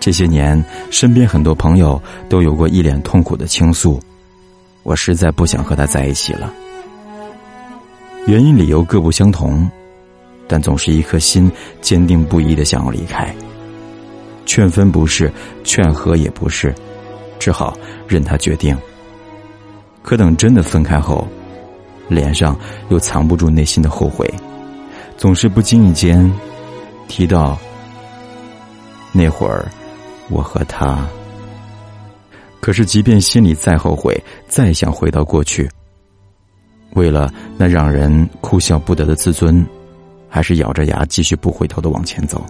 这些年，身边很多朋友都有过一脸痛苦的倾诉，我实在不想和他在一起了。原因理由各不相同，但总是一颗心坚定不移的想要离开。劝分不是，劝和也不是，只好任他决定。可等真的分开后，脸上又藏不住内心的后悔，总是不经意间提到那会儿。我和他，可是即便心里再后悔，再想回到过去，为了那让人哭笑不得的自尊，还是咬着牙继续不回头的往前走。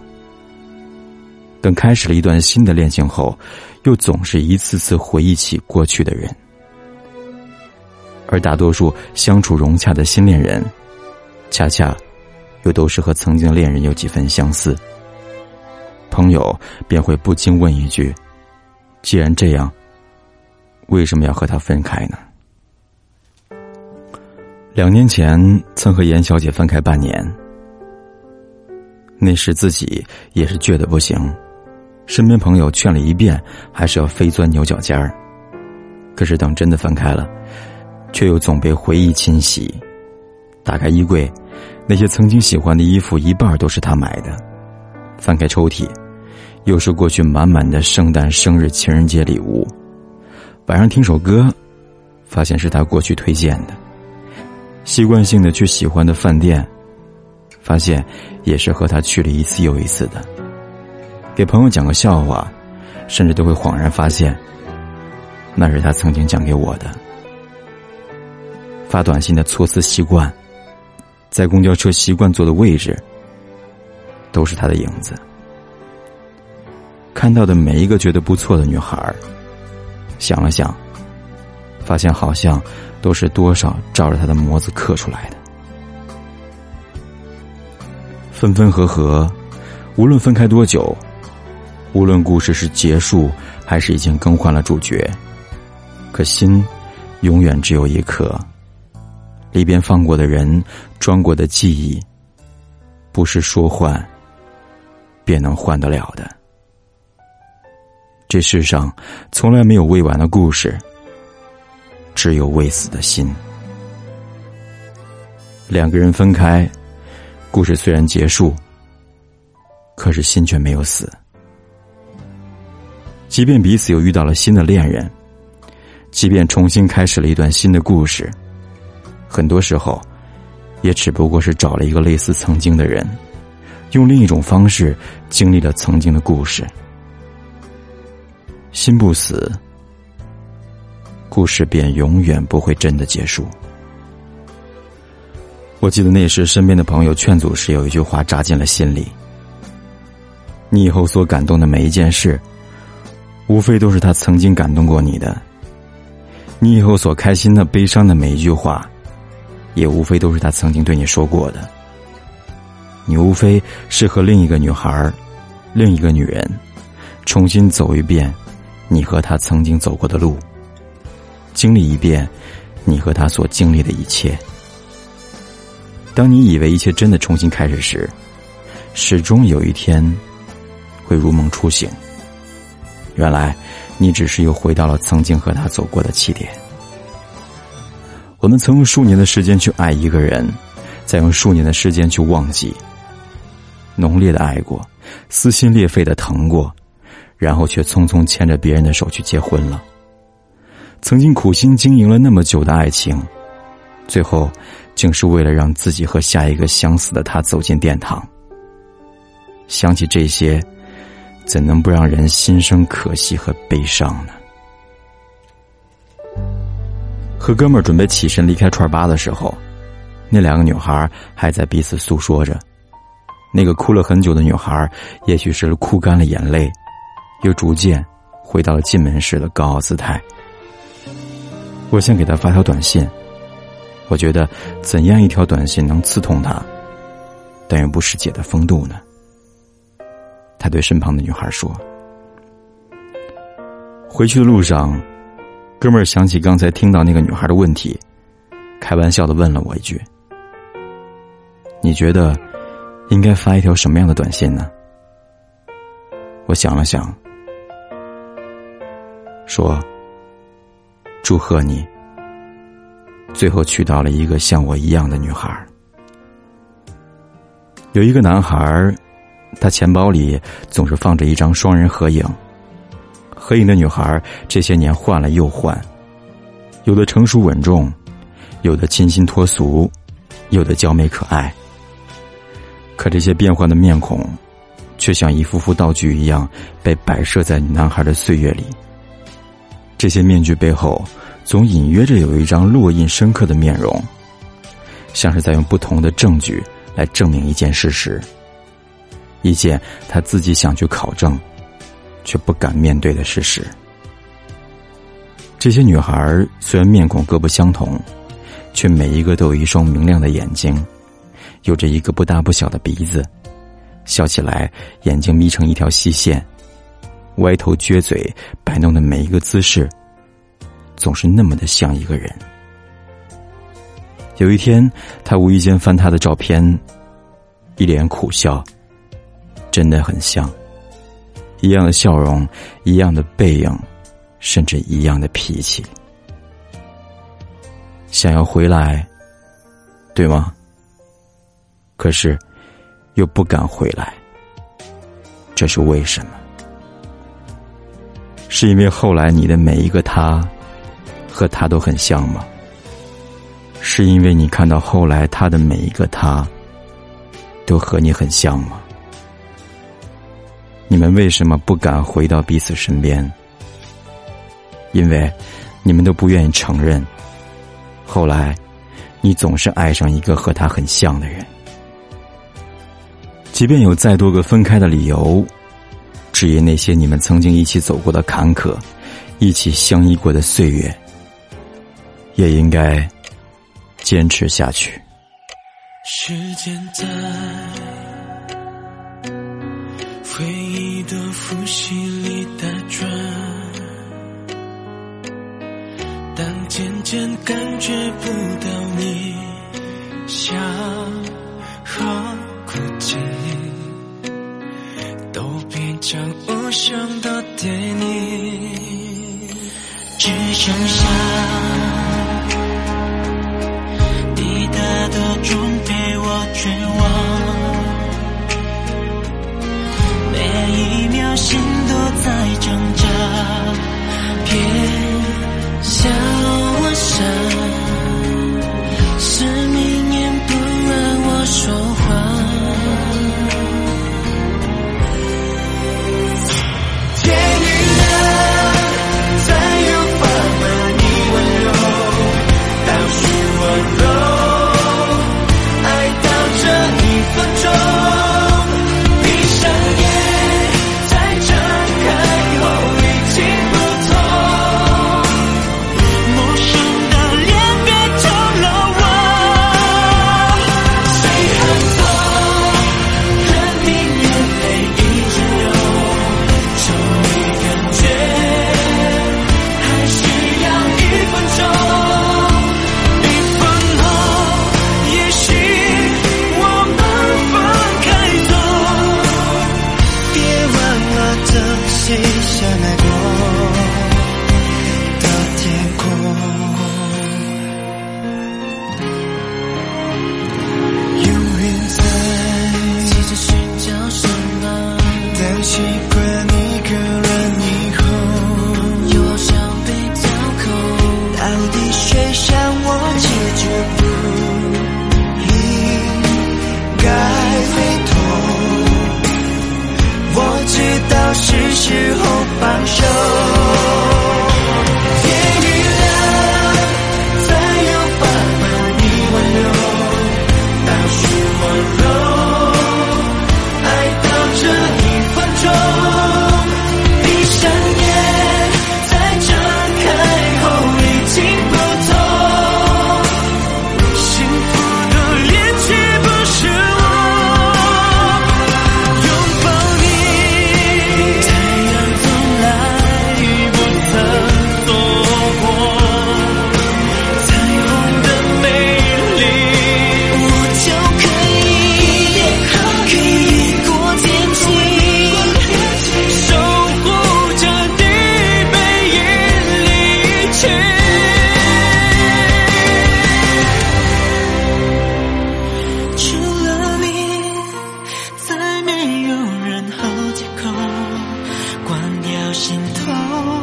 等开始了一段新的恋情后，又总是一次次回忆起过去的人，而大多数相处融洽的新恋人，恰恰又都是和曾经恋人有几分相似。朋友便会不禁问一句：“既然这样，为什么要和他分开呢？”两年前曾和严小姐分开半年，那时自己也是倔的不行，身边朋友劝了一遍，还是要非钻牛角尖儿。可是等真的分开了，却又总被回忆侵袭。打开衣柜，那些曾经喜欢的衣服一半都是他买的；翻开抽屉。又是过去满满的圣诞、生日、情人节礼物。晚上听首歌，发现是他过去推荐的。习惯性的去喜欢的饭店，发现也是和他去了一次又一次的。给朋友讲个笑话，甚至都会恍然发现，那是他曾经讲给我的。发短信的措辞习惯，在公交车习惯坐的位置，都是他的影子。看到的每一个觉得不错的女孩，想了想，发现好像都是多少照着他的模子刻出来的。分分合合，无论分开多久，无论故事是结束还是已经更换了主角，可心永远只有一颗。里边放过的人，装过的记忆，不是说换便能换得了的。这世上从来没有未完的故事，只有未死的心。两个人分开，故事虽然结束，可是心却没有死。即便彼此又遇到了新的恋人，即便重新开始了一段新的故事，很多时候，也只不过是找了一个类似曾经的人，用另一种方式经历了曾经的故事。心不死，故事便永远不会真的结束。我记得那时身边的朋友劝阻时，有一句话扎进了心里：你以后所感动的每一件事，无非都是他曾经感动过你的；你以后所开心的、悲伤的每一句话，也无非都是他曾经对你说过的。你无非是和另一个女孩、另一个女人，重新走一遍。你和他曾经走过的路，经历一遍你和他所经历的一切。当你以为一切真的重新开始时，始终有一天会如梦初醒。原来你只是又回到了曾经和他走过的起点。我们曾用数年的时间去爱一个人，再用数年的时间去忘记。浓烈的爱过，撕心裂肺的疼过。然后却匆匆牵着别人的手去结婚了。曾经苦心经营了那么久的爱情，最后竟是为了让自己和下一个相似的他走进殿堂。想起这些，怎能不让人心生可惜和悲伤呢？和哥们儿准备起身离开串吧的时候，那两个女孩还在彼此诉说着。那个哭了很久的女孩，也许是哭干了眼泪。又逐渐回到了进门时的高傲姿态。我想给他发条短信，我觉得怎样一条短信能刺痛他，但又不失姐的风度呢？他对身旁的女孩说：“回去的路上，哥们儿想起刚才听到那个女孩的问题，开玩笑的问了我一句：‘你觉得应该发一条什么样的短信呢？’我想了想。”说：“祝贺你，最后娶到了一个像我一样的女孩。”有一个男孩，他钱包里总是放着一张双人合影。合影的女孩这些年换了又换，有的成熟稳重，有的清新脱俗，有的娇美可爱。可这些变幻的面孔，却像一幅幅道具一样被摆设在男孩的岁月里。这些面具背后，总隐约着有一张烙印深刻的面容，像是在用不同的证据。来证明一件事实，一件他自己想去考证，却不敢面对的事实。这些女孩虽然面孔各不相同，却每一个都有一双明亮的眼睛，有着一个不大不小的鼻子，笑起来眼睛眯成一条细线，歪头撅嘴摆弄的每一个姿势，总是那么的像一个人。有一天，他无意间翻他的照片，一脸苦笑。真的很像，一样的笑容，一样的背影，甚至一样的脾气。想要回来，对吗？可是，又不敢回来。这是为什么？是因为后来你的每一个他，和他都很像吗？是因为你看到后来他的每一个他，都和你很像吗？你们为什么不敢回到彼此身边？因为你们都不愿意承认，后来你总是爱上一个和他很像的人。即便有再多个分开的理由，至于那些你们曾经一起走过的坎坷，一起相依过的岁月，也应该。坚持下去。时间在回忆的复习里打转，当渐渐感觉不到你想只剩心头。